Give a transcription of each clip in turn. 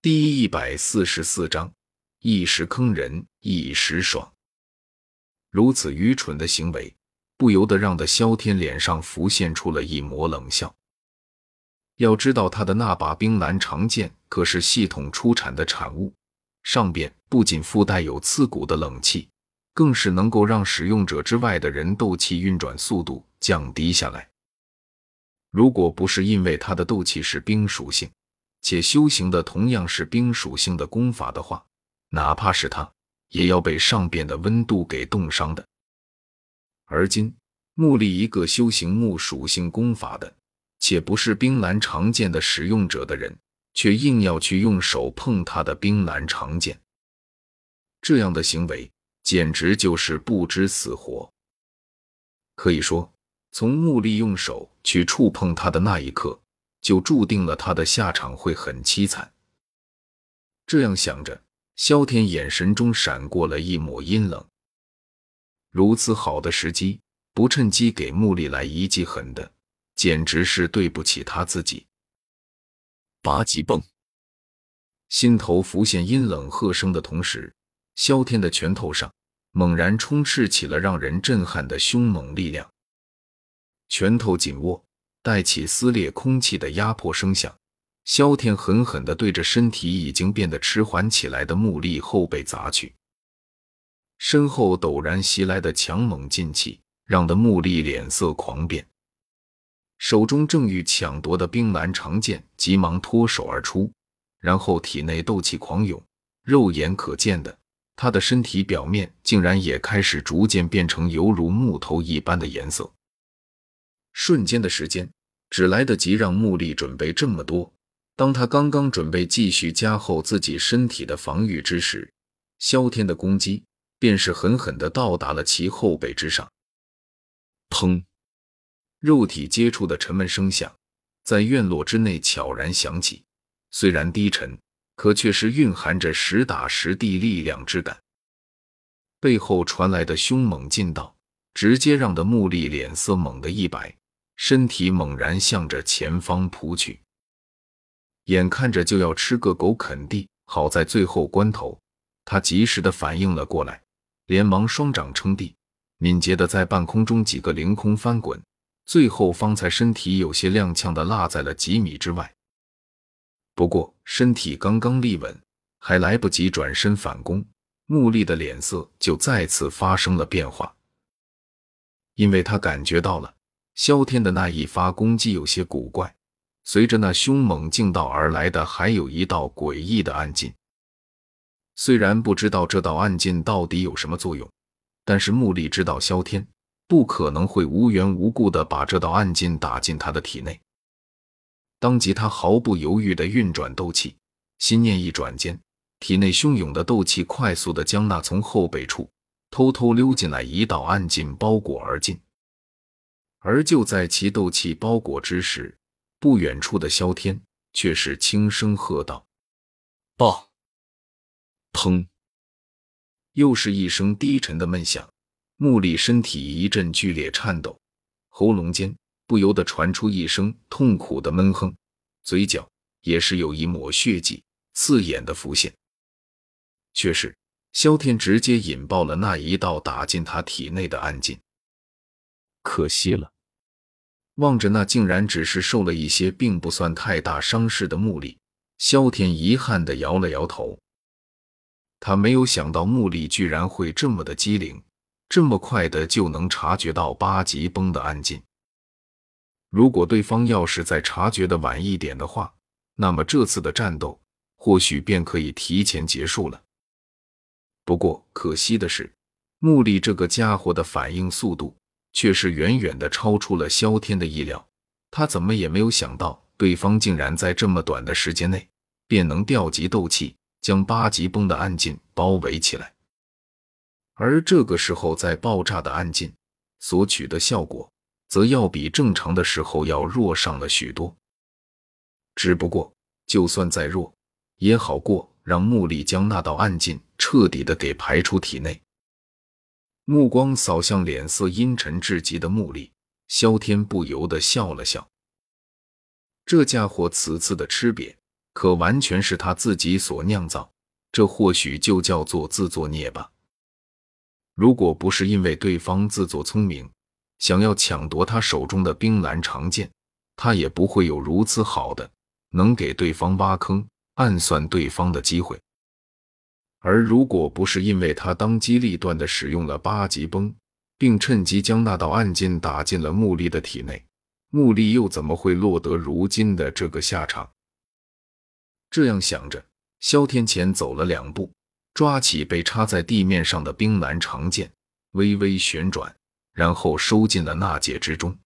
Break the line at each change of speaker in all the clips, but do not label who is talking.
第一百四十四章，一时坑人一时爽。如此愚蠢的行为，不由得让的萧天脸上浮现出了一抹冷笑。要知道，他的那把冰蓝长剑可是系统出产的产物，上边不仅附带有刺骨的冷气，更是能够让使用者之外的人斗气运转速度降低下来。如果不是因为他的斗气是冰属性，且修行的同样是冰属性的功法的话，哪怕是他，也要被上边的温度给冻伤的。而今木力一个修行木属性功法的，且不是冰蓝长剑的使用者的人，却硬要去用手碰他的冰蓝长剑，这样的行为简直就是不知死活。可以说。从木力用手去触碰他的那一刻，就注定了他的下场会很凄惨。这样想着，萧天眼神中闪过了一抹阴冷。如此好的时机，不趁机给木立来一记狠的，简直是对不起他自己。
八级蹦，
心头浮现阴冷喝声的同时，萧天的拳头上猛然充斥起了让人震撼的凶猛力量。拳头紧握，带起撕裂空气的压迫声响。萧天狠狠地对着身体已经变得迟缓起来的木立后背砸去。身后陡然袭来的强猛劲气，让的木立脸色狂变，手中正欲抢夺的冰蓝长剑急忙脱手而出，然后体内斗气狂涌，肉眼可见的，他的身体表面竟然也开始逐渐变成犹如木头一般的颜色。瞬间的时间，只来得及让木立准备这么多。当他刚刚准备继续加厚自己身体的防御之时，萧天的攻击便是狠狠地到达了其后背之上。砰！肉体接触的沉闷声响在院落之内悄然响起，虽然低沉，可却是蕴含着实打实地力量之感。背后传来的凶猛劲道，直接让的木立脸色猛地一白。身体猛然向着前方扑去，眼看着就要吃个狗啃地。好在最后关头，他及时的反应了过来，连忙双掌撑地，敏捷的在半空中几个凌空翻滚，最后方才身体有些踉跄的落在了几米之外。不过身体刚刚立稳，还来不及转身反攻，木立的脸色就再次发生了变化，因为他感觉到了。萧天的那一发攻击有些古怪，随着那凶猛劲道而来的，还有一道诡异的暗劲。虽然不知道这道暗劲到底有什么作用，但是木力知道萧天不可能会无缘无故的把这道暗劲打进他的体内。当即，他毫不犹豫的运转斗气，心念一转间，体内汹涌的斗气快速的将那从后背处偷偷溜进来一道暗劲包裹而进。而就在其斗气包裹之时，不远处的萧天却是轻声喝道：“
爆！”
砰！又是一声低沉的闷响，木立身体一阵剧烈颤抖，喉咙间不由得传出一声痛苦的闷哼，嘴角也是有一抹血迹刺眼的浮现，却是萧天直接引爆了那一道打进他体内的暗劲。
可惜了。
望着那竟然只是受了一些，并不算太大伤势的木力，萧天遗憾的摇了摇头。他没有想到木力居然会这么的机灵，这么快的就能察觉到八级崩的暗劲。如果对方要是再察觉的晚一点的话，那么这次的战斗或许便可以提前结束了。不过可惜的是，木力这个家伙的反应速度。却是远远的超出了萧天的意料，他怎么也没有想到，对方竟然在这么短的时间内便能调集斗气，将八级崩的暗劲包围起来。而这个时候，在爆炸的暗劲所取的效果，则要比正常的时候要弱上了许多。只不过，就算再弱，也好过让木力将那道暗劲彻底的给排出体内。目光扫向脸色阴沉至极的穆力，萧天不由得笑了笑。这家伙此次的吃瘪，可完全是他自己所酿造，这或许就叫做自作孽吧。如果不是因为对方自作聪明，想要抢夺他手中的冰蓝长剑，他也不会有如此好的能给对方挖坑、暗算对方的机会。而如果不是因为他当机立断的使用了八级崩，并趁机将那道暗劲打进了穆丽的体内，穆丽又怎么会落得如今的这个下场？这样想着，萧天前走了两步，抓起被插在地面上的冰蓝长剑，微微旋转，然后收进了纳戒之中。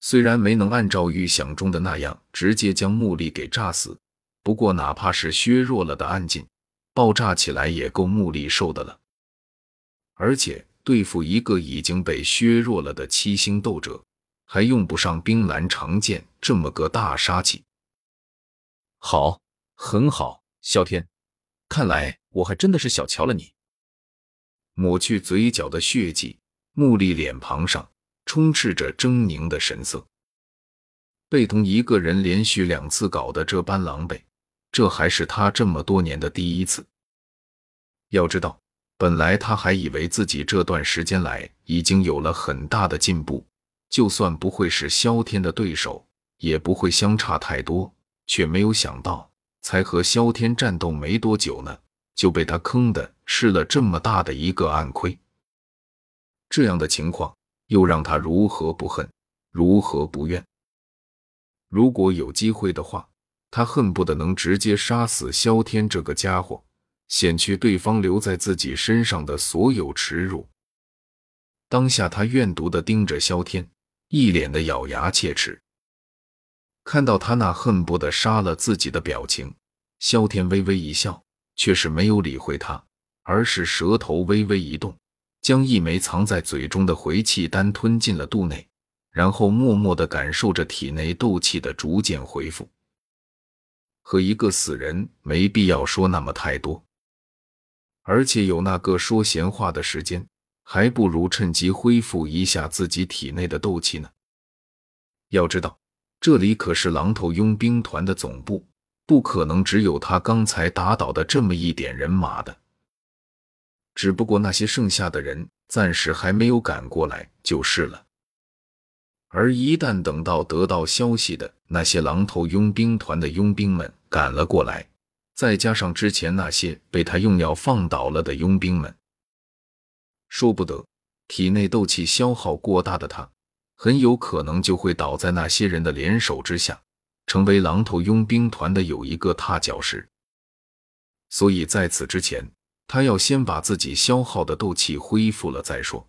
虽然没能按照预想中的那样直接将穆丽给炸死，不过哪怕是削弱了的暗劲，爆炸起来也够穆丽受的了。而且对付一个已经被削弱了的七星斗者，还用不上冰蓝长剑这么个大杀器。
好，很好，萧天，看来我还真的是小瞧了你。
抹去嘴角的血迹，穆丽脸庞上充斥着狰狞的神色。被同一个人连续两次搞得这般狼狈，这还是他这么多年的第一次。要知道，本来他还以为自己这段时间来已经有了很大的进步，就算不会是萧天的对手，也不会相差太多。却没有想到，才和萧天战斗没多久呢，就被他坑的吃了这么大的一个暗亏。这样的情况又让他如何不恨，如何不怨？如果有机会的话，他恨不得能直接杀死萧天这个家伙，显去对方留在自己身上的所有耻辱。当下他怨毒的盯着萧天，一脸的咬牙切齿。看到他那恨不得杀了自己的表情，萧天微微一笑，却是没有理会他，而是舌头微微一动，将一枚藏在嘴中的回气丹吞进了肚内，然后默默的感受着体内斗气的逐渐恢复。和一个死人没必要说那么太多，而且有那个说闲话的时间，还不如趁机恢复一下自己体内的斗气呢。要知道。这里可是狼头佣兵团的总部，不可能只有他刚才打倒的这么一点人马的。只不过那些剩下的人暂时还没有赶过来就是了。而一旦等到得到消息的那些狼头佣兵团的佣兵们赶了过来，再加上之前那些被他用药放倒了的佣兵们，说不得体内斗气消耗过大的他。很有可能就会倒在那些人的联手之下，成为狼头佣兵团的有一个踏脚石。所以在此之前，他要先把自己消耗的斗气恢复了再说。